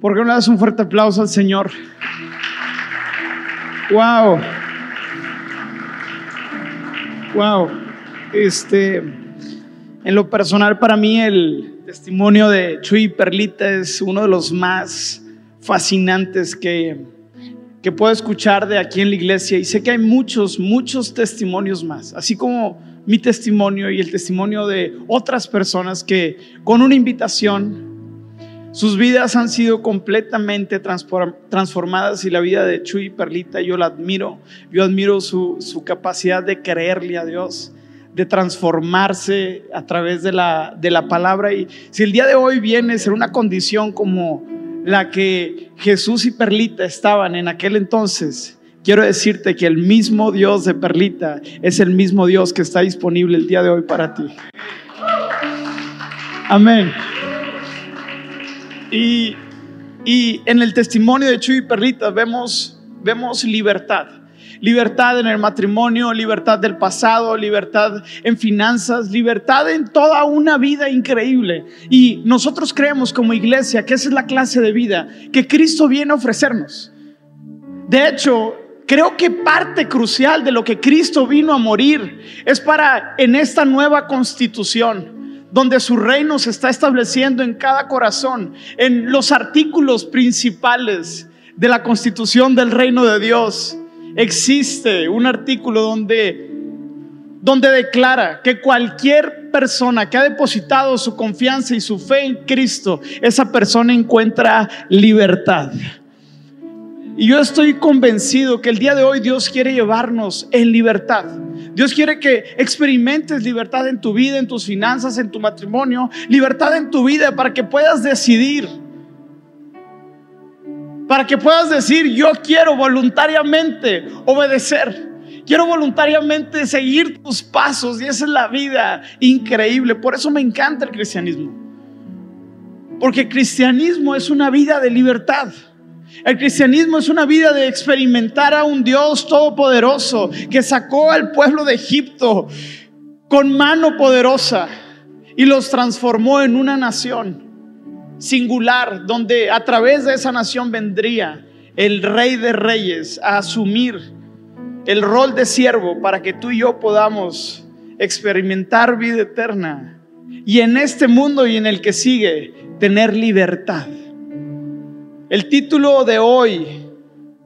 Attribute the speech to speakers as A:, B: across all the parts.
A: ¿Por qué no le das un fuerte aplauso al Señor? Wow. Wow. Este, en lo personal para mí el testimonio de Chuy Perlita es uno de los más fascinantes que, que puedo escuchar de aquí en la iglesia y sé que hay muchos, muchos testimonios más, así como mi testimonio y el testimonio de otras personas que con una invitación sus vidas han sido completamente transformadas y la vida de Chuy Perlita yo la admiro. Yo admiro su, su, capacidad de creerle a Dios, de transformarse a través de la, de la palabra. Y si el día de hoy viene a ser una condición como la que Jesús y Perlita estaban en aquel entonces, quiero decirte que el mismo Dios de Perlita es el mismo Dios que está disponible el día de hoy para ti. Amén. Y, en el testimonio de Chuy y Perlita vemos, vemos libertad. Libertad en el matrimonio, libertad del pasado, libertad en finanzas, libertad en toda una vida increíble. Y nosotros creemos como iglesia que esa es la clase de vida que Cristo viene a ofrecernos. De hecho, creo que parte crucial de lo que Cristo vino a morir es para en esta nueva constitución donde su reino se está estableciendo en cada corazón, en los artículos principales de la constitución del reino de Dios. Existe un artículo donde donde declara que cualquier persona que ha depositado su confianza y su fe en Cristo, esa persona encuentra libertad. Y yo estoy convencido que el día de hoy Dios quiere llevarnos en libertad. Dios quiere que experimentes libertad en tu vida, en tus finanzas, en tu matrimonio, libertad en tu vida para que puedas decidir. Para que puedas decir, yo quiero voluntariamente obedecer. Quiero voluntariamente seguir tus pasos y esa es la vida increíble. Por eso me encanta el cristianismo. Porque cristianismo es una vida de libertad. El cristianismo es una vida de experimentar a un Dios todopoderoso que sacó al pueblo de Egipto con mano poderosa y los transformó en una nación singular donde a través de esa nación vendría el rey de reyes a asumir el rol de siervo para que tú y yo podamos experimentar vida eterna y en este mundo y en el que sigue tener libertad. El título de hoy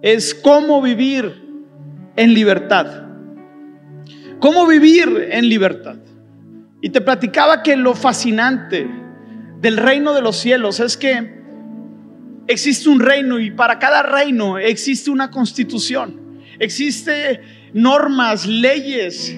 A: es ¿Cómo vivir en libertad? ¿Cómo vivir en libertad? Y te platicaba que lo fascinante del reino de los cielos es que existe un reino y para cada reino existe una constitución. Existe normas, leyes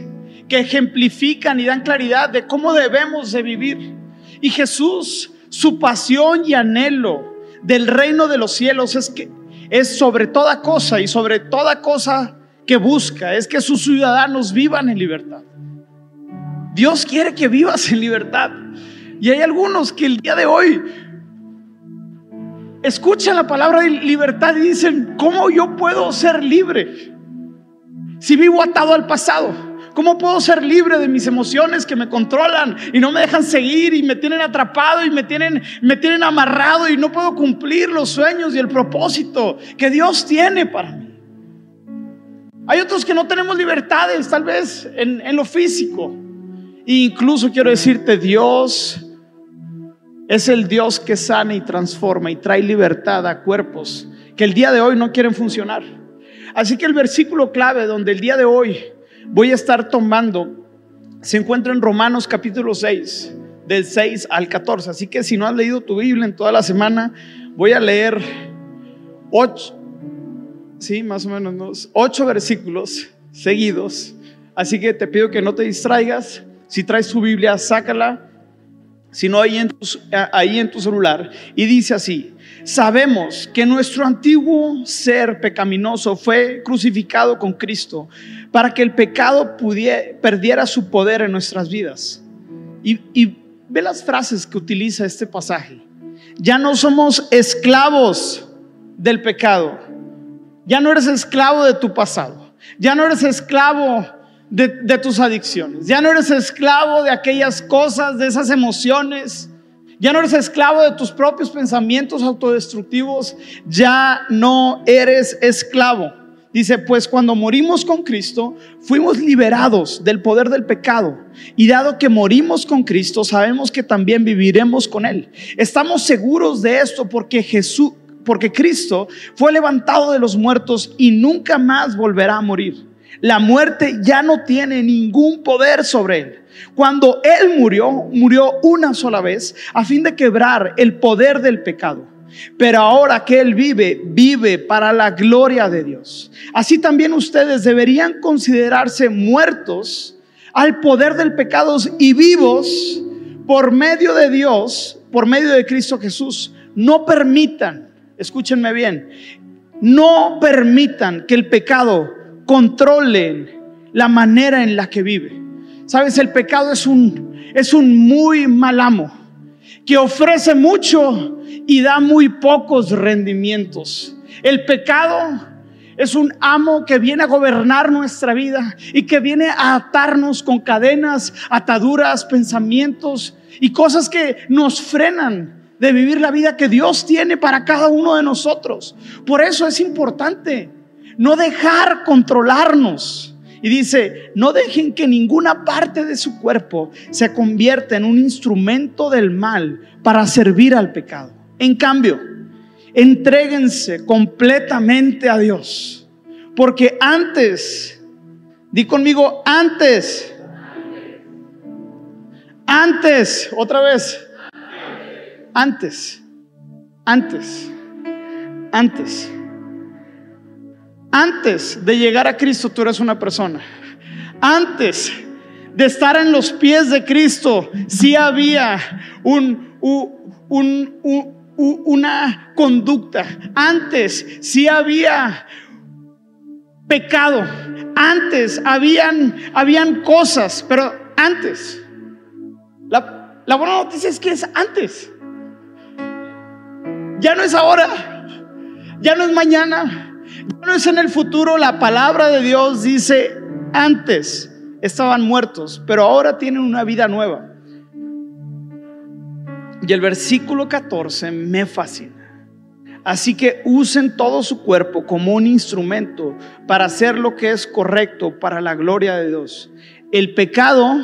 A: que ejemplifican y dan claridad de cómo debemos de vivir. Y Jesús, su pasión y anhelo del reino de los cielos es que es sobre toda cosa y sobre toda cosa que busca, es que sus ciudadanos vivan en libertad. Dios quiere que vivas en libertad. Y hay algunos que el día de hoy escuchan la palabra de libertad y dicen, ¿cómo yo puedo ser libre si vivo atado al pasado? ¿Cómo puedo ser libre de mis emociones que me controlan y no me dejan seguir y me tienen atrapado y me tienen, me tienen amarrado y no puedo cumplir los sueños y el propósito que Dios tiene para mí? Hay otros que no tenemos libertades, tal vez en, en lo físico. E incluso quiero decirte, Dios es el Dios que sana y transforma y trae libertad a cuerpos que el día de hoy no quieren funcionar. Así que el versículo clave donde el día de hoy voy a estar tomando se encuentra en Romanos capítulo 6, del 6 al 14. Así que si no has leído tu Biblia en toda la semana, voy a leer 8, sí, más o menos, 8 versículos seguidos. Así que te pido que no te distraigas. Si traes tu Biblia, sácala. Si no, ahí en, ahí en tu celular. Y dice así, sabemos que nuestro antiguo ser pecaminoso fue crucificado con Cristo para que el pecado pudiera, perdiera su poder en nuestras vidas. Y, ve las frases que utiliza este pasaje. Ya no somos esclavos del pecado. Ya no eres esclavo de tu pasado. Ya no eres esclavo de, tus adicciones. Ya no eres esclavo de aquellas cosas, de esas emociones Ya no eres esclavo de tus propios pensamientos autodestructivos, ya no eres esclavo. Dice, pues cuando morimos con Cristo, fuimos liberados del poder del pecado. Y dado que morimos con Cristo, sabemos que también viviremos con Él. Estamos seguros de esto porque Jesús, porque Cristo fue levantado de los muertos y nunca más volverá a morir. La muerte ya no tiene ningún poder sobre Él. Cuando Él murió, murió una sola vez a fin de quebrar el poder del pecado. Pero ahora que Él vive, vive para la gloria de Dios. Así también ustedes deberían considerarse muertos al poder del pecado y vivos por medio de Dios, por medio de Cristo Jesús. No permitan, escúchenme bien, no permitan que el pecado controle la manera en la que vive. Sabes, el pecado es un, es un muy mal amo que ofrece mucho y da muy pocos rendimientos. El pecado es un amo que viene a gobernar nuestra vida y que viene a atarnos con cadenas, ataduras, pensamientos y cosas que nos frenan de vivir la vida que Dios tiene para cada uno de nosotros. Por eso es importante no dejar controlarnos y dice, no dejen que ninguna parte de su cuerpo se convierta en un instrumento del mal para servir al pecado. En cambio, entréguense completamente a Dios. Porque antes, di conmigo, antes, antes, otra vez, antes, antes, antes antes de llegar a Cristo, tú eres una persona. Antes de estar en los pies de Cristo, sí había un, una conducta. Antes sí había pecado. Antes habían, habían cosas, pero antes. La, la buena noticia es que es antes. Ya no es ahora. Ya no es mañana no es en el futuro, la palabra de Dios dice, antes estaban muertos, pero ahora tienen una vida nueva. Y el versículo 14 me fascina. Así que usen todo su cuerpo como un instrumento para hacer lo que es correcto para la gloria de Dios. El pecado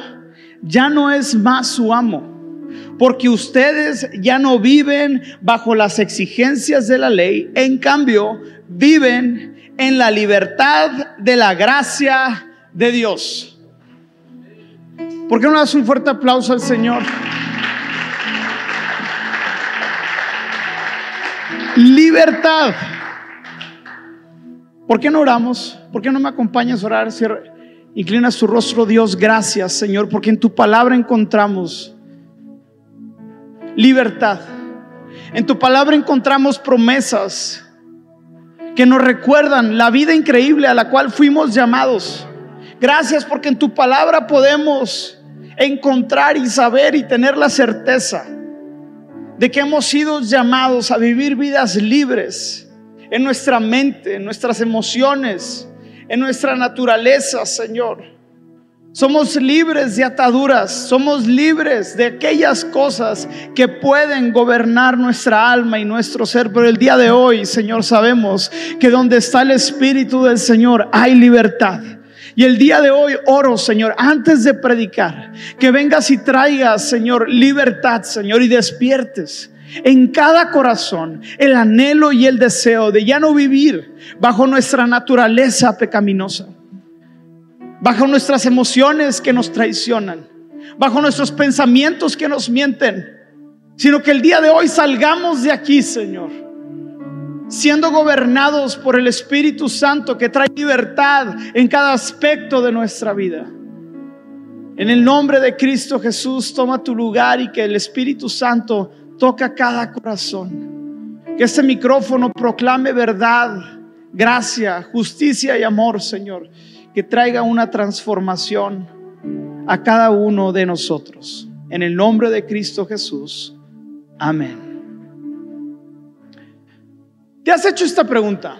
A: ya no es más su amo, porque ustedes ya no viven bajo las exigencias de la ley, en cambio viven en la libertad de la gracia de Dios. ¿Por qué no das un fuerte aplauso al Señor? Libertad. ¿Por qué no oramos? ¿Por qué no me acompañas a orar? inclina su rostro, Dios. Gracias, Señor, porque en tu palabra encontramos libertad. En tu palabra encontramos promesas que nos recuerdan la vida increíble a la cual fuimos llamados. Gracias porque en tu palabra podemos encontrar y saber y tener la certeza de que hemos sido llamados a vivir vidas libres en nuestra mente, en nuestras emociones, en nuestra naturaleza, Señor. Somos libres de ataduras, somos libres de aquellas cosas que pueden gobernar nuestra alma y nuestro ser. Pero el día de hoy, Señor, sabemos que donde está el Espíritu del Señor hay libertad. Y el día de hoy oro, Señor, antes de predicar, que vengas y traigas, Señor, libertad, Señor, y despiertes en cada corazón el anhelo y el deseo de ya no vivir bajo nuestra naturaleza pecaminosa bajo nuestras emociones que nos traicionan, bajo nuestros pensamientos que nos mienten, sino que el día de hoy salgamos de aquí, Señor, siendo gobernados por el Espíritu Santo que trae libertad en cada aspecto de nuestra vida. En el nombre de Cristo Jesús, toma tu lugar y que el Espíritu Santo toca cada corazón. Que este micrófono proclame verdad, gracia, justicia y amor, Señor que traiga una transformación a cada uno de nosotros. En el nombre de Cristo Jesús. Amén. ¿Te has hecho esta pregunta?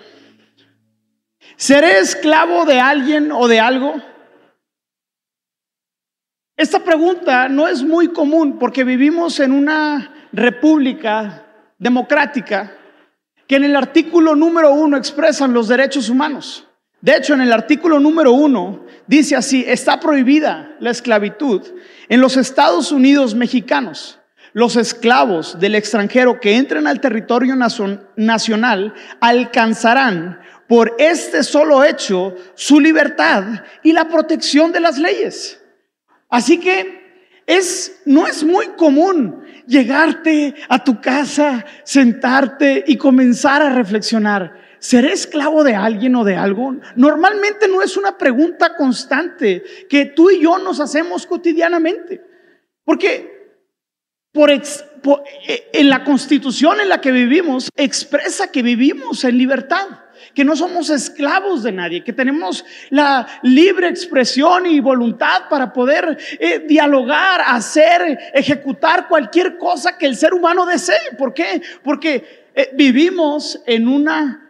A: ¿Seré esclavo de alguien o de algo? Esta pregunta no es muy común porque vivimos en una república democrática que en el artículo número uno expresan los derechos humanos. De hecho, en el artículo número uno dice así, está prohibida la esclavitud en los Estados Unidos mexicanos. Los esclavos del extranjero que entren al territorio nacional alcanzarán por este solo hecho su libertad y la protección de las leyes. Así que es, no es muy común llegarte a tu casa, sentarte y comenzar a reflexionar. ¿Seré esclavo de alguien o de algo? Normalmente no es una pregunta constante que tú y yo nos hacemos cotidianamente. Porque por, eh, en la constitución en la que vivimos expresa que vivimos en libertad que no somos esclavos de nadie, que tenemos la libre expresión y voluntad para poder eh, dialogar, hacer, ejecutar cualquier cosa que el ser humano desee. ¿Por qué? Porque eh, vivimos en una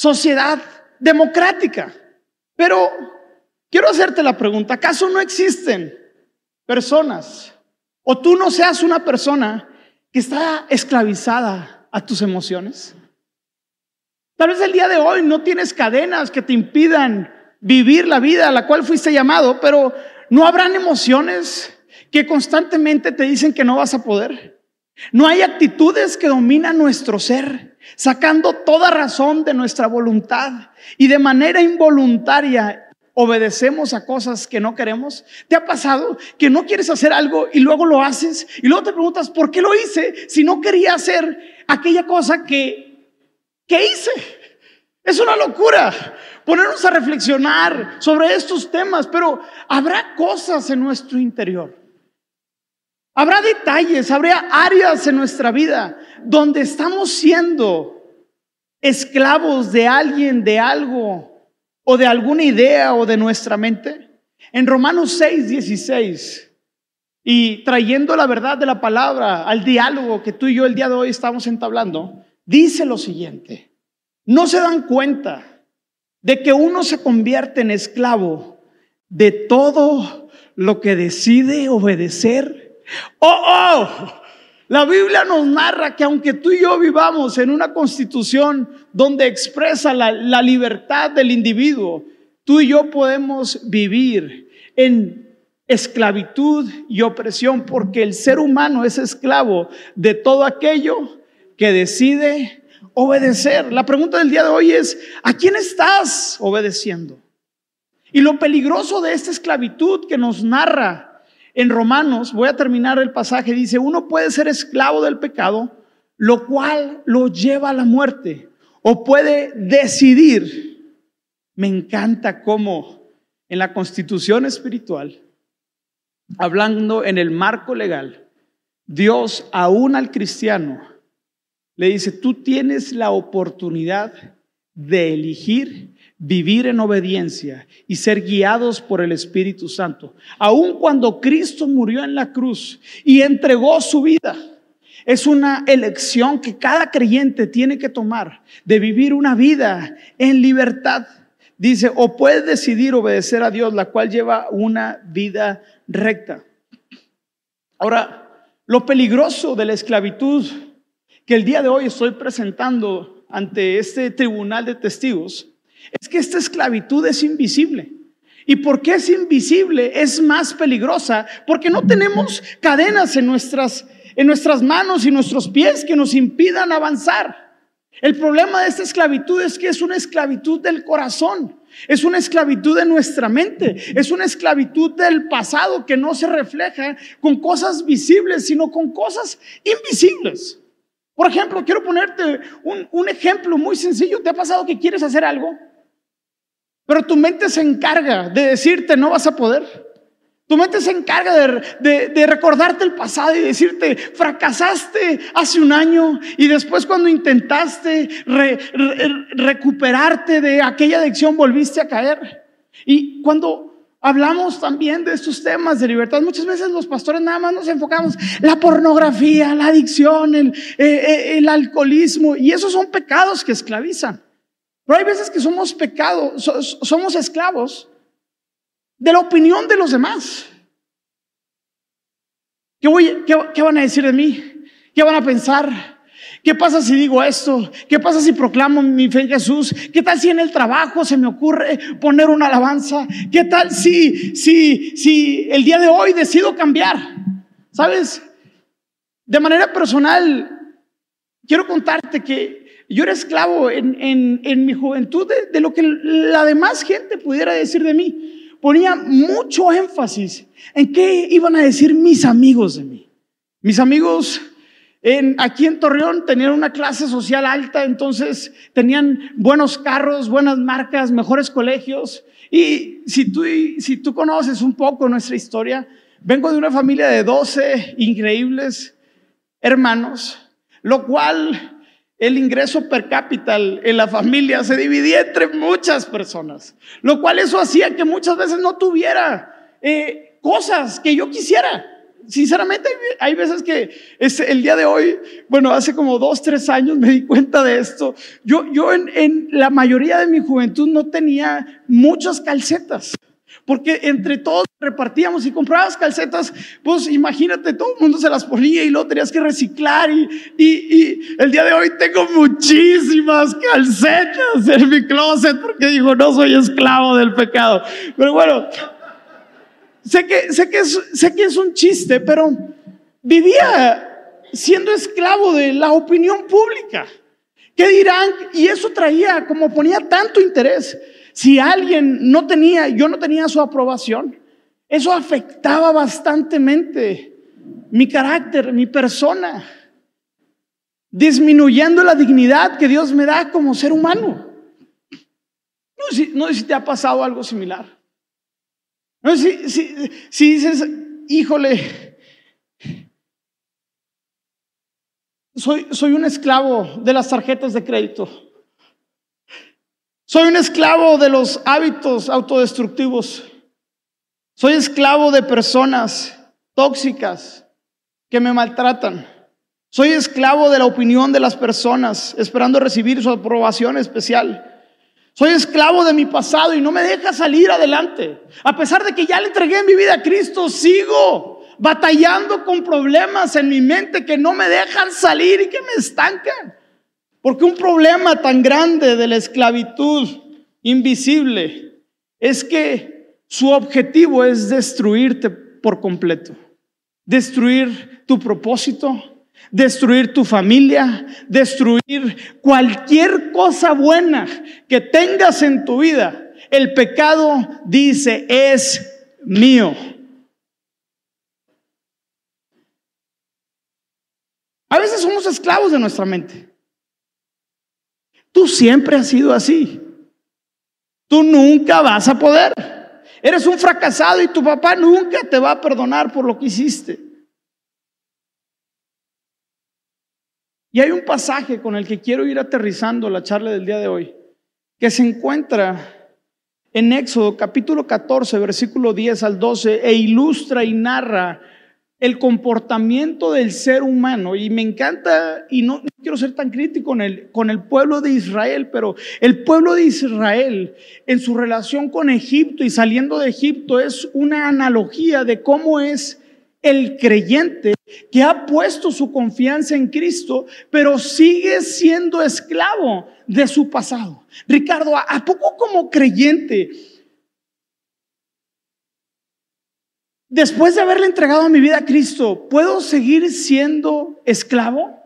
A: sociedad democrática. Pero quiero hacerte la pregunta, ¿acaso no existen personas o tú no seas una persona que está esclavizada a tus emociones? Tal vez el día de hoy no tienes cadenas que te impidan vivir la vida a la cual fuiste llamado, pero no habrán emociones que constantemente te dicen que no vas a poder. No hay actitudes que dominan nuestro ser, sacando toda razón de nuestra voluntad y de manera involuntaria obedecemos a cosas que no queremos. ¿Te ha pasado que no quieres hacer algo y luego lo haces y luego te preguntas, ¿por qué lo hice si no quería hacer aquella cosa que ¿Qué hice? Es una locura ponernos a reflexionar sobre estos temas, pero habrá cosas en nuestro interior. Habrá detalles, habrá áreas en nuestra vida donde estamos siendo esclavos de alguien, de algo, o de alguna idea o de nuestra mente. En Romanos 6, 16, y trayendo la verdad de la palabra al diálogo que tú y yo el día de hoy estamos entablando, dice lo siguiente, no se dan cuenta de que uno se convierte en esclavo de todo lo que decide obedecer. Oh, oh, la Biblia nos narra que aunque tú y yo vivamos en una constitución donde expresa la, la libertad del individuo, tú y yo podemos vivir en esclavitud y opresión porque el ser humano es esclavo de todo aquello que decide obedecer. La pregunta del día de hoy es, ¿a quién estás obedeciendo? Y lo peligroso de esta esclavitud que nos narra en Romanos, voy a terminar el pasaje, dice, uno puede ser esclavo del pecado, lo cual lo lleva a la muerte, o puede decidir. Me encanta cómo en la constitución espiritual, hablando en el marco legal, Dios aún al cristiano le dice, tú tienes la oportunidad de elegir vivir en obediencia y ser guiados por el Espíritu Santo. Aun cuando Cristo murió en la cruz y entregó su vida, es una elección que cada creyente tiene que tomar de vivir una vida en libertad. Dice, o puedes decidir obedecer a Dios, la cual lleva una vida recta. Ahora, lo peligroso de la esclavitud que el día de hoy estoy presentando ante este tribunal de testigos es que esta esclavitud es invisible. ¿Y por qué es invisible? Es más peligrosa porque no tenemos cadenas en nuestras, en nuestras manos y nuestros pies que nos impidan avanzar. El problema de esta esclavitud es que es una esclavitud del corazón, es una esclavitud de nuestra mente, es una esclavitud del pasado que no se refleja con cosas visibles, sino con cosas invisibles. Por ejemplo, quiero ponerte un, ejemplo muy sencillo. ¿Te ha pasado que quieres hacer algo? Pero tu mente se encarga de decirte no vas a poder. Tu mente se encarga de, recordarte el pasado y decirte, fracasaste hace un año y después cuando intentaste recuperarte de aquella adicción volviste a caer. Y cuando Hablamos también de estos temas de libertad. Muchas veces los pastores nada más nos enfocamos la pornografía, la adicción, el, eh, eh, alcoholismo, y esos son pecados que esclavizan. Pero hay veces que somos pecados, somos esclavos de la opinión de los demás. ¿Qué, qué, van a decir de mí? ¿Qué van a pensar? ¿Qué pasa si digo esto? ¿Qué pasa si proclamo mi fe en Jesús? ¿Qué tal si en el trabajo se me ocurre poner una alabanza? ¿Qué tal si, si, si el día de hoy decido cambiar? ¿Sabes? De manera personal, quiero contarte que yo era esclavo en, mi juventud de, de lo que la demás gente pudiera decir de mí. Ponía mucho énfasis en qué iban a decir mis amigos de mí. Mis amigos aquí en Torreón tenían una clase social alta, entonces tenían buenos carros, buenas marcas, mejores colegios. Y si tú, si tú conoces un poco nuestra historia, vengo de una familia de 12 increíbles hermanos, lo cual el ingreso per cápita en la familia se dividía entre muchas personas, lo cual eso hacía que muchas veces no tuviera eh, cosas que yo quisiera sinceramente hay veces que el día de hoy, bueno, hace como dos, tres años me di cuenta de esto. Yo, yo en, en la mayoría de mi juventud no tenía muchas calcetas. Porque entre todos repartíamos y comprabas calcetas, pues imagínate, todo el mundo se las ponía y luego tenías que reciclar. Y, y, y, el día de hoy tengo muchísimas calcetas en mi closet porque digo, no soy esclavo del pecado. Pero bueno, Sé que, sé, que es, sé que es un chiste, pero vivía siendo esclavo de la opinión pública. ¿Qué dirán? Y eso traía, como ponía tanto interés, si alguien no tenía, yo no tenía su aprobación, eso afectaba bastantemente mi carácter, mi persona, disminuyendo la dignidad que Dios me da como ser humano. No sé, no sé si te ha pasado algo similar. No, si, si, dices, híjole, soy, soy un esclavo de las tarjetas de crédito. Soy un esclavo de los hábitos autodestructivos. Soy esclavo de personas tóxicas que me maltratan. Soy esclavo de la opinión de las personas, esperando recibir su aprobación especial. Soy esclavo de mi pasado y no me deja salir adelante. A pesar de que ya le entregué mi vida a Cristo, sigo batallando con problemas en mi mente que no me dejan salir y que me estancan. Porque un problema tan grande de la esclavitud invisible es que su objetivo es destruirte por completo. Destruir tu propósito, destruir tu familia, destruir cualquier cosa buena que tengas en tu vida. El pecado dice, es mío. A veces somos esclavos de nuestra mente. Tú siempre has sido así. Tú nunca vas a poder. Eres un fracasado y tu papá nunca te va a perdonar por lo que hiciste. Y hay un pasaje con el que quiero ir aterrizando la charla del día de hoy, que se encuentra en Éxodo capítulo 14, versículo 10 al 12, e ilustra y narra el comportamiento del ser humano. Y me encanta, y no, quiero ser tan crítico con el, con el pueblo de Israel, pero el pueblo de Israel en su relación con Egipto y saliendo de Egipto es una analogía de cómo es el creyente que ha puesto su confianza en Cristo, pero sigue siendo esclavo de su pasado. Ricardo, ¿a poco como creyente, después de haberle entregado mi vida a Cristo, puedo seguir siendo esclavo?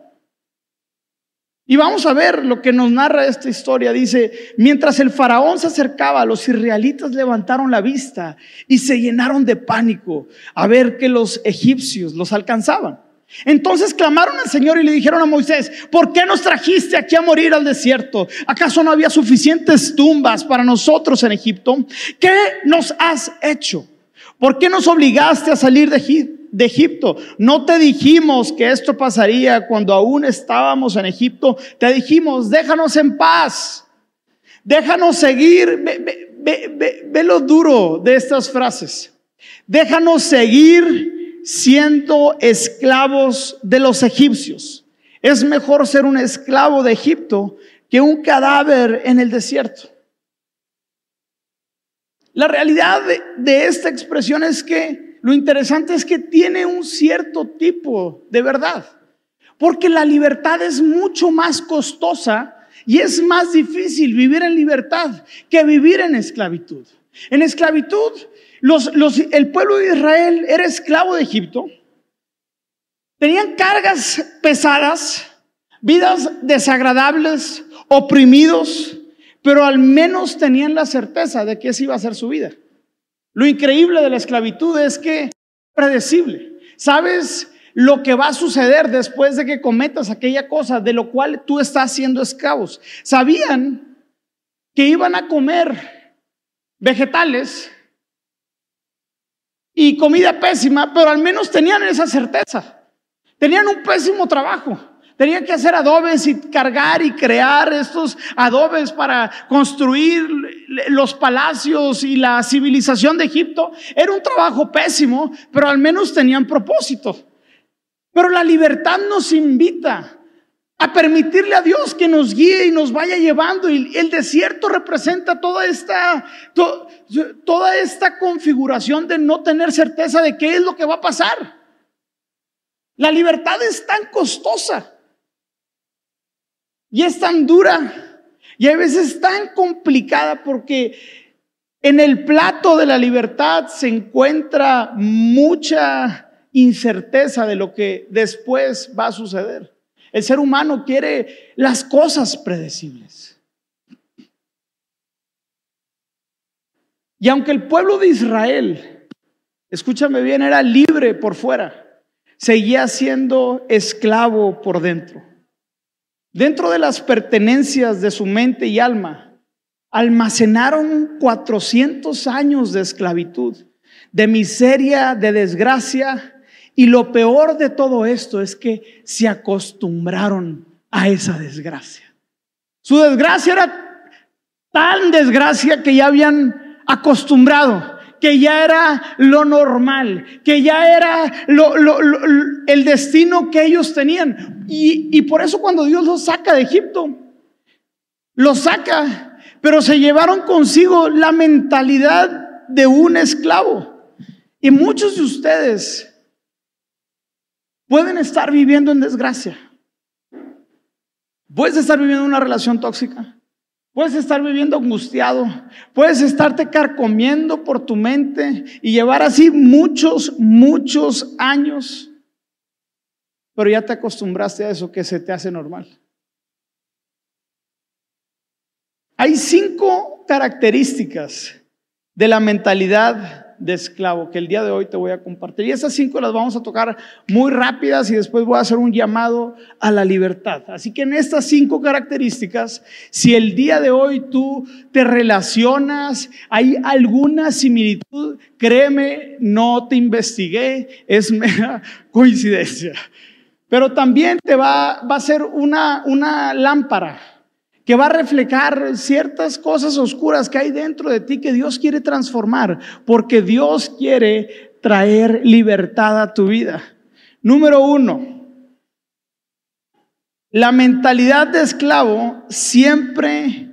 A: Y vamos a ver lo que nos narra esta historia. Dice, mientras el faraón se acercaba, los israelitas levantaron la vista y se llenaron de pánico a ver que los egipcios los alcanzaban. Entonces clamaron al Señor y le dijeron a Moisés, ¿por qué nos trajiste aquí a morir al desierto? ¿Acaso no había suficientes tumbas para nosotros en Egipto? ¿Qué nos has hecho? ¿Por qué nos obligaste a salir de Egipto? De Egipto. No te dijimos que esto pasaría cuando aún estábamos en Egipto. Te dijimos, déjanos en paz. Déjanos seguir. Ve, lo duro de estas frases. Déjanos seguir siendo esclavos de los egipcios. Es mejor ser un esclavo de Egipto que un cadáver en el desierto. La realidad de esta expresión es que lo interesante es que tiene un cierto tipo de verdad. Porque la libertad es mucho más costosa y es más difícil vivir en libertad que vivir en esclavitud. En esclavitud, el pueblo de Israel era esclavo de Egipto. Tenían cargas pesadas, vidas desagradables, oprimidos, pero al menos tenían la certeza de que esa iba a ser su vida. Lo increíble de la esclavitud es que es predecible. ¿Sabes lo que va a suceder después de que cometas aquella cosa de lo cual tú estás siendo esclavos? Sabían que iban a comer vegetales y comida pésima, pero al menos tenían esa certeza. Tenían un pésimo trabajo. Tenían que hacer adobes y cargar y crear estos adobes para construir los palacios y la civilización de Egipto. Era un trabajo pésimo, pero al menos tenían propósito. Pero la libertad nos invita a permitirle a Dios que nos guíe y nos vaya llevando. Y el desierto representa toda esta, toda esta configuración de no tener certeza de qué es lo que va a pasar. La libertad es tan costosa y es tan dura y a veces tan complicada porque en el plato de la libertad se encuentra mucha incerteza de lo que después va a suceder. El ser humano quiere las cosas predecibles. Y aunque el pueblo de Israel, escúchame bien, era libre por fuera, seguía siendo esclavo por dentro. Dentro de las pertenencias de su mente y alma, almacenaron 400 años de esclavitud, de miseria, de desgracia, y lo peor de todo esto es que se acostumbraron a esa desgracia. Su desgracia era tan desgracia que ya habían acostumbrado, que ya era lo normal, que ya era el destino que ellos tenían. Y, por eso cuando Dios los saca de Egipto, los saca, pero se llevaron consigo la mentalidad de un esclavo. Y muchos de ustedes pueden estar viviendo en desgracia. Puedes estar viviendo una relación tóxica. Puedes estar viviendo angustiado. Puedes estarte carcomiendo por tu mente y llevar así muchos, muchos años pero ya te acostumbraste a eso que se te hace normal. Hay cinco características de la mentalidad de esclavo que el día de hoy te voy a compartir. Y esas cinco las vamos a tocar muy rápidas y después voy a hacer un llamado a la libertad. Así que en estas cinco características, si el día de hoy tú te relacionas, hay alguna similitud, créeme, no te investigué, es mera coincidencia. Pero también te va, va a ser una, una lámpara que va a reflejar ciertas cosas oscuras que hay dentro de ti que Dios quiere transformar, porque Dios quiere traer libertad a tu vida. Número uno, la mentalidad de esclavo siempre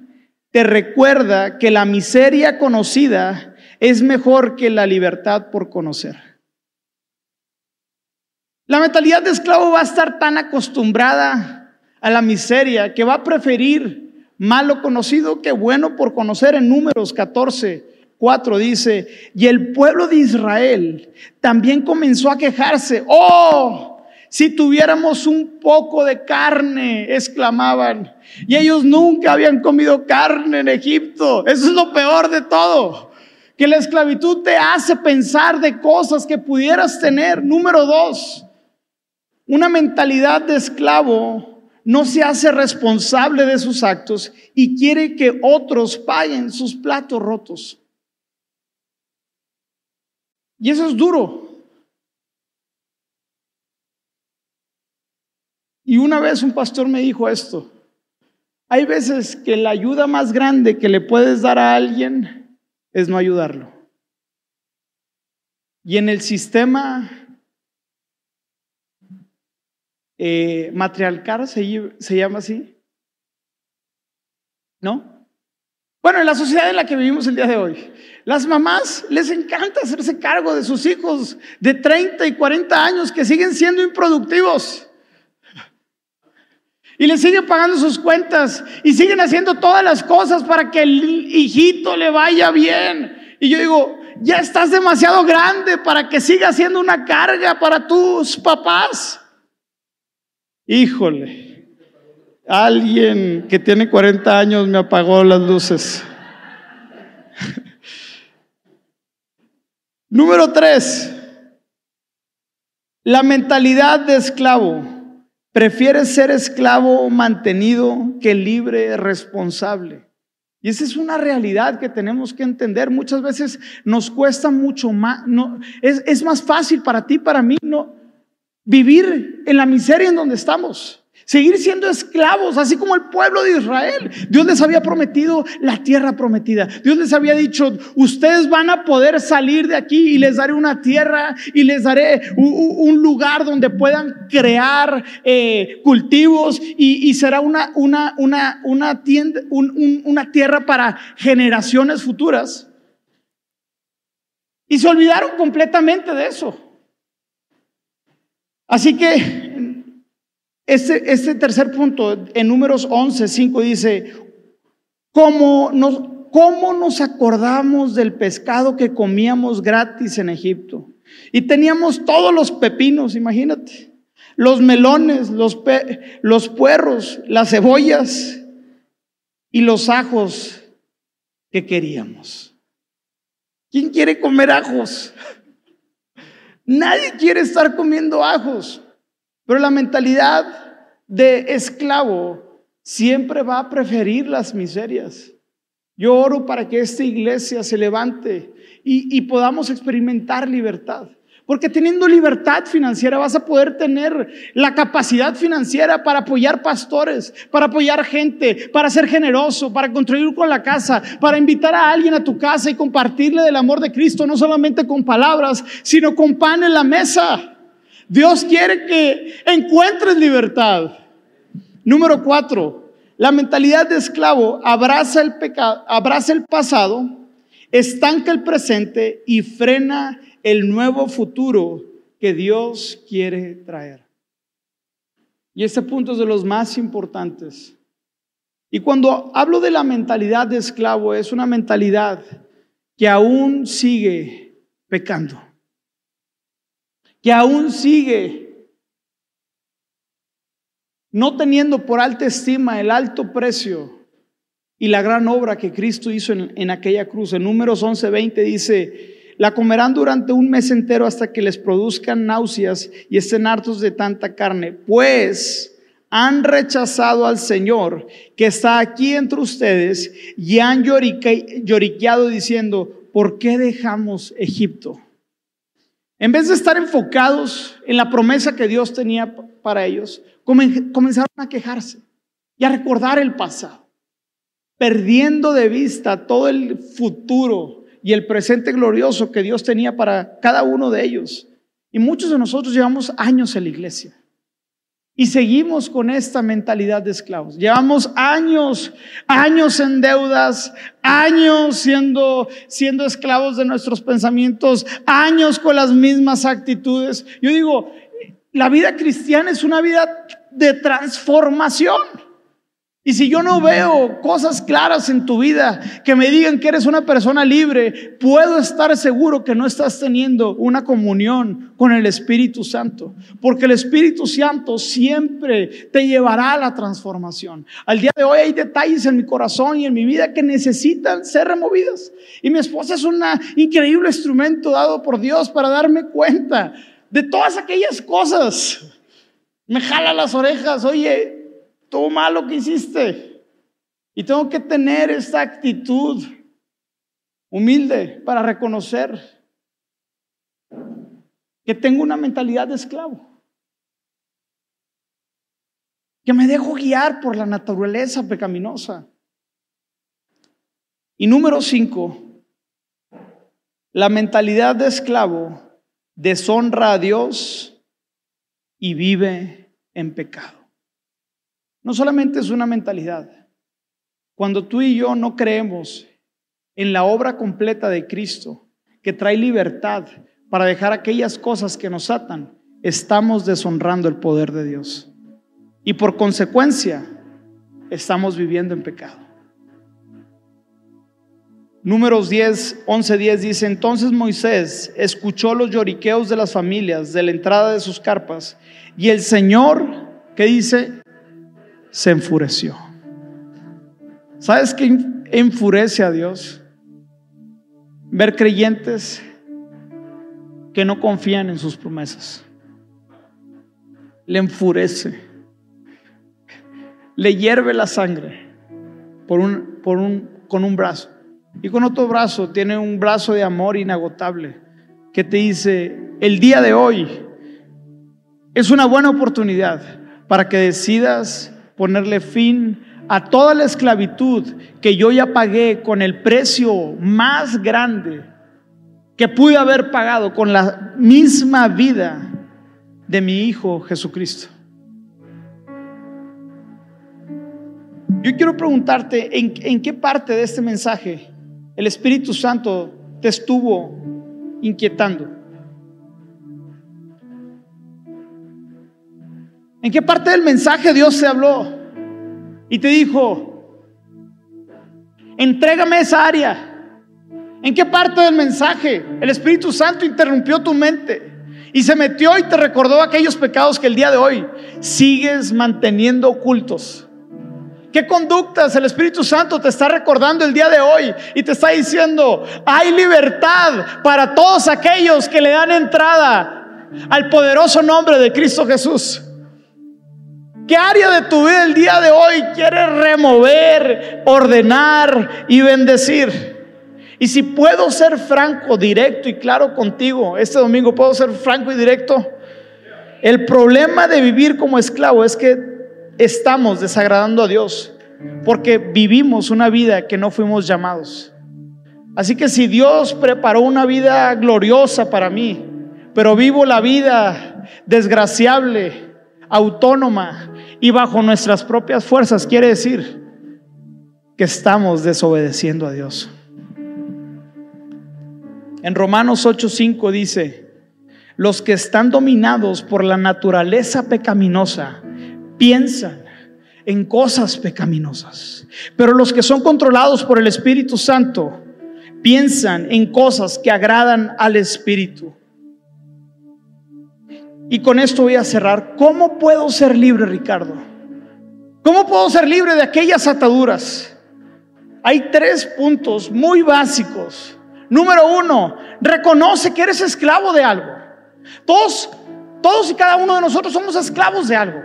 A: te recuerda que la miseria conocida es mejor que la libertad por conocer. La mentalidad de esclavo va a estar tan acostumbrada a la miseria que va a preferir malo conocido que bueno por conocer. En números 14, 4 dice, y el pueblo de Israel también comenzó a quejarse. Oh, si tuviéramos un poco de carne, exclamaban. Y ellos nunca habían comido carne en Egipto. Eso es lo peor de todo. Que la esclavitud te hace pensar de cosas que pudieras tener. Número dos, una mentalidad de esclavo no se hace responsable de sus actos y quiere que otros paguen sus platos rotos. Y eso es duro. Y una vez un pastor me dijo esto. Hay veces que la ayuda más grande que le puedes dar a alguien es no ayudarlo. Y en el sistema eh, matriarcal, se, llama así. ¿No? Bueno, en la sociedad en la que vivimos el día de hoy, las mamás les encanta hacerse cargo de sus hijos de 30 y 40 años que siguen siendo improductivos. y le siguen pagando sus cuentas y siguen haciendo todas las cosas para que el hijito le vaya bien. Y yo digo, ya estás demasiado grande para que siga siendo una carga para tus papás. Híjole, alguien que tiene 40 años me apagó las luces. Número 3. La mentalidad de esclavo. Prefiere ser esclavo mantenido que libre responsable. Y esa es una realidad que tenemos que entender. Muchas veces nos cuesta mucho más. No, es, es más fácil para ti, para mí, no vivir en la miseria en donde estamos. Seguir siendo esclavos, así como el pueblo de Israel. Dios les había prometido la tierra prometida. Dios les había dicho, ustedes van a poder salir de aquí y les daré una tierra y les daré un, lugar donde puedan crear eh, cultivos y, será una, una, una, una, tienda, una tierra para generaciones futuras. Y se olvidaron completamente de eso. Así que este, tercer punto, en números 11, 5 dice, ¿cómo nos, ¿cómo nos acordamos del pescado que comíamos gratis en Egipto? Y teníamos todos los pepinos, imagínate, los melones, los, los puerros, las cebollas y los ajos que queríamos. ¿Quién quiere comer ajos? Nadie quiere estar comiendo ajos. Pero la mentalidad de esclavo siempre va a preferir las miserias. Yo oro para que esta iglesia se levante y, podamos experimentar libertad. Porque teniendo libertad financiera vas a poder tener la capacidad financiera para apoyar pastores, para apoyar gente, para ser generoso, para contribuir con la casa, para invitar a alguien a tu casa y compartirle del amor de Cristo, no solamente con palabras, sino con pan en la mesa. Dios quiere que encuentres libertad. Número cuatro, la mentalidad de esclavo abraza el pecado, abraza el pasado, estanca el presente y frena el nuevo futuro que Dios quiere traer. Y este punto es de los más importantes. Y cuando hablo de la mentalidad de esclavo, es una mentalidad que aún sigue pecando que aún sigue no teniendo por alta estima el alto precio y la gran obra que Cristo hizo en, aquella cruz. En números 11:20 dice, la comerán durante un mes entero hasta que les produzcan náuseas y estén hartos de tanta carne, pues han rechazado al Señor que está aquí entre ustedes y han lloriqueado diciendo, ¿por qué dejamos Egipto? En vez de estar enfocados en la promesa que Dios tenía para ellos, comenzaron a quejarse y a recordar el pasado, perdiendo de vista todo el futuro y el presente glorioso que Dios tenía para cada uno de ellos. Y muchos de nosotros llevamos años en la iglesia. Y seguimos con esta mentalidad de esclavos. Llevamos años, años en deudas, años siendo, siendo esclavos de nuestros pensamientos, años con las mismas actitudes. Yo digo, la vida cristiana es una vida de transformación. Y si yo no veo cosas claras en tu vida que me digan que eres una persona libre, puedo estar seguro que no estás teniendo una comunión con el Espíritu Santo. Porque el Espíritu Santo siempre te llevará a la transformación. Al día de hoy hay detalles en mi corazón y en mi vida que necesitan ser removidos. Y mi esposa es un increíble instrumento dado por Dios para darme cuenta de todas aquellas cosas. Me jala las orejas, oye, todo malo que hiciste. Y tengo que tener esta actitud humilde para reconocer que tengo una mentalidad de esclavo. Que me dejo guiar por la naturaleza pecaminosa. Y número cinco, la mentalidad de esclavo deshonra a Dios y vive en pecado. No solamente es una mentalidad. Cuando tú y yo no creemos en la obra completa de Cristo, que trae libertad para dejar aquellas cosas que nos atan, estamos deshonrando el poder de Dios. y por consecuencia estamos viviendo en pecado. Números 10, 11, 10 dice, entonces Moisés escuchó los lloriqueos de las familias de la entrada de sus carpas y el Señor, ¿qué dice? Se enfureció. ¿Sabes qué enfurece a Dios? Ver creyentes que no confían en sus promesas. Le enfurece. Le hierve la sangre por un, por un, con un brazo. Y con otro brazo tiene un brazo de amor inagotable que te dice, el día de hoy es una buena oportunidad para que decidas ponerle fin a toda la esclavitud que yo ya pagué con el precio más grande que pude haber pagado con la misma vida de mi Hijo Jesucristo. Yo quiero preguntarte, ¿en, ¿en, qué parte de este mensaje el Espíritu Santo te estuvo inquietando? ¿En qué parte del mensaje Dios se habló y te dijo, entrégame esa área? ¿En qué parte del mensaje el Espíritu Santo interrumpió tu mente y se metió y te recordó aquellos pecados que el día de hoy sigues manteniendo ocultos? ¿Qué conductas el Espíritu Santo te está recordando el día de hoy y te está diciendo, hay libertad para todos aquellos que le dan entrada al poderoso nombre de Cristo Jesús? ¿Qué área de tu vida el día de hoy quieres remover, ordenar y bendecir? Y si puedo ser franco, directo y claro contigo, este domingo puedo ser franco y directo. El problema de vivir como esclavo es que estamos desagradando a Dios porque vivimos una vida que no fuimos llamados. Así que si Dios preparó una vida gloriosa para mí, pero vivo la vida desgraciable, autónoma y bajo nuestras propias fuerzas, quiere decir que estamos desobedeciendo a Dios. En Romanos 8:5 dice, los que están dominados por la naturaleza pecaminosa piensan en cosas pecaminosas, pero los que son controlados por el Espíritu Santo piensan en cosas que agradan al Espíritu. Y con esto voy a cerrar. ¿Cómo puedo ser libre, Ricardo? ¿Cómo puedo ser libre de aquellas ataduras? Hay tres puntos muy básicos Número uno, reconoce que eres esclavo de algo. Todos, todos y cada uno de nosotros somos esclavos de algo.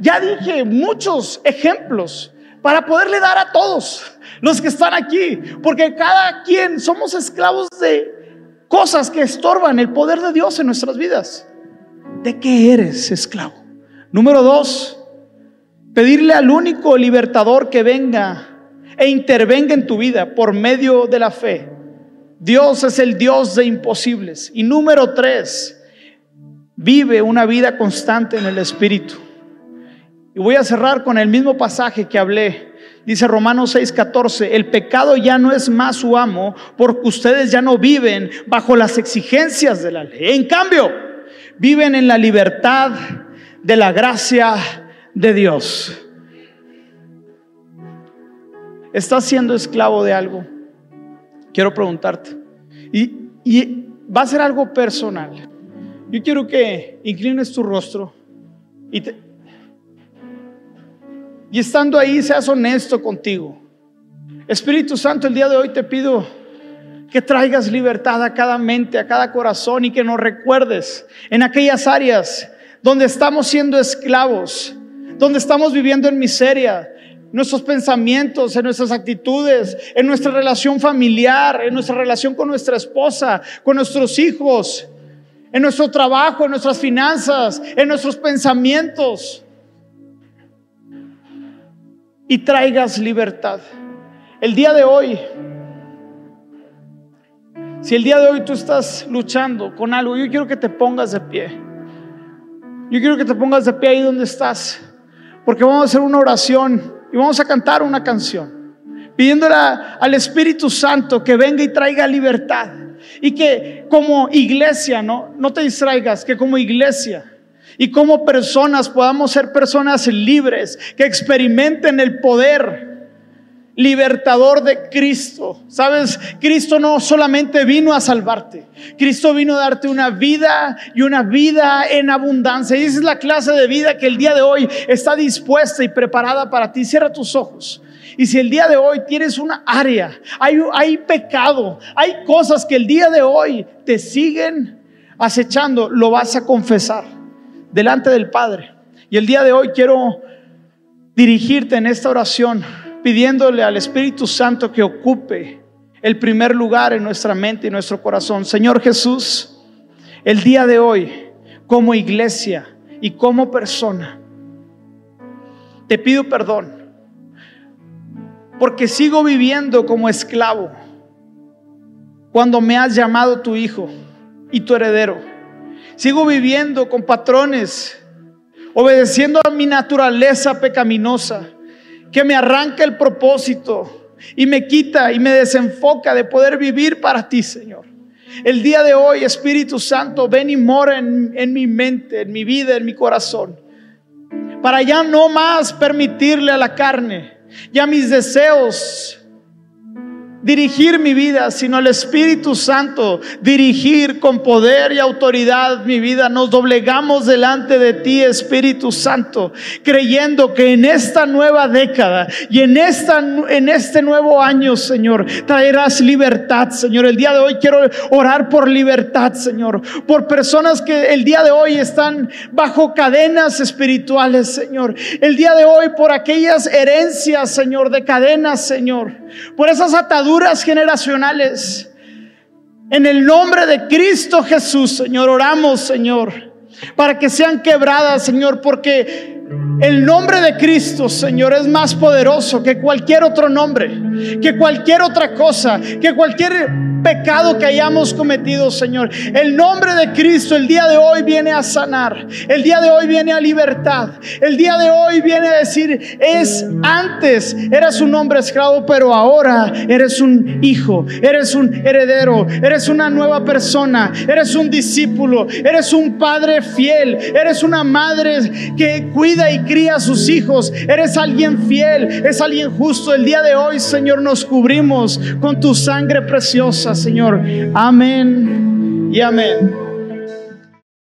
A: Ya dije muchos ejemplos para poderle dar a todos los que están aquí, porque cada quien somos esclavos de cosas que estorban el poder de Dios en nuestras vidas. ¿De qué eres esclavo? Número dos, pedirle al único libertador que venga e intervenga en tu vida por medio de la fe Dios es el Dios de imposibles. Y número tres, vive una vida constante en el Espíritu. Y voy a cerrar con el mismo pasaje que hablé. Dice Romanos 6:14, el pecado ya no es más su amo porque ustedes ya no viven bajo las exigencias de la ley. En cambio, viven en la libertad de la gracia de Dios. ¿Estás siendo esclavo de algo? quiero preguntarte. Y, va a ser algo personal. Yo quiero que inclines tu rostro y, y estando ahí seas honesto contigo. Espíritu Santo, el día de hoy te pido que traigas libertad a cada mente, a cada corazón y que nos recuerdes en aquellas áreas donde estamos siendo esclavos, donde estamos viviendo en miseria, nuestros pensamientos, en nuestras actitudes, en nuestra relación familiar, en nuestra relación con nuestra esposa, con nuestros hijos, en nuestro trabajo, en nuestras finanzas, en nuestros pensamientos. Y traigas libertad. El día de hoy, si el día de hoy tú estás luchando con algo, yo quiero que te pongas de pie. Yo quiero que te pongas de pie ahí donde estás, porque vamos a hacer una oración y vamos a cantar una canción, pidiéndole al Espíritu Santo que venga y traiga libertad. Y que como iglesia, no, no te distraigas, que como iglesia y como personas podamos ser personas libres que experimenten el poder libertador de Cristo. Sabes, Cristo no solamente vino a salvarte, Cristo vino a darte una vida y una vida en abundancia. Y esa es la clase de vida que el día de hoy está dispuesta y preparada para ti. Cierra tus ojos. Y si el día de hoy tienes una área, hay, hay pecado, hay cosas que el día de hoy te siguen acechando, lo vas a confesar delante del Padre. Y el día de hoy quiero dirigirte en esta oración pidiéndole al Espíritu Santo que ocupe el primer lugar en nuestra mente y nuestro corazón. Señor Jesús, el día de hoy, como iglesia y como persona, te pido perdón porque sigo viviendo como esclavo cuando me has llamado tu hijo y tu heredero. Sigo viviendo con patrones, obedeciendo a mi naturaleza pecaminosa que me arranca el propósito y me quita y me desenfoca de poder vivir para ti, Señor. El día de hoy, Espíritu Santo, ven y mora en, en mi mente, en mi vida, en mi corazón, para ya no más permitirle a la carne, ya mis deseos, dirigir mi vida, sino el Espíritu Santo dirigir con poder y autoridad mi vida. Nos doblegamos delante de ti, Espíritu Santo, creyendo que en esta nueva década y en, esta, en este nuevo año, Señor, traerás libertad, Señor. El día de hoy quiero orar por libertad, Señor, por personas que el día de hoy están bajo cadenas espirituales, Señor. El día de hoy por aquellas herencias, Señor, de cadenas, Señor, por esas ataduras generacionales. En el nombre de Cristo Jesús, Señor, oramos, Señor, para que sean quebradas, Señor, porque el nombre de Cristo, Señor, es más poderoso que cualquier otro nombre, que cualquier otra cosa, que cualquier pecado que hayamos cometido, Señor. El nombre de Cristo el día de hoy viene a sanar, el día de hoy viene a libertad, el día de hoy viene a decir, es antes eras un hombre esclavo, pero ahora eres un hijo, eres un heredero, eres una nueva persona, eres un discípulo, eres un padre fiel, eres una madre que y cría a sus hijos, eres alguien fiel, es alguien justo. El día de hoy, Señor, nos cubrimos con tu sangre preciosa. Señor. Amén y amén.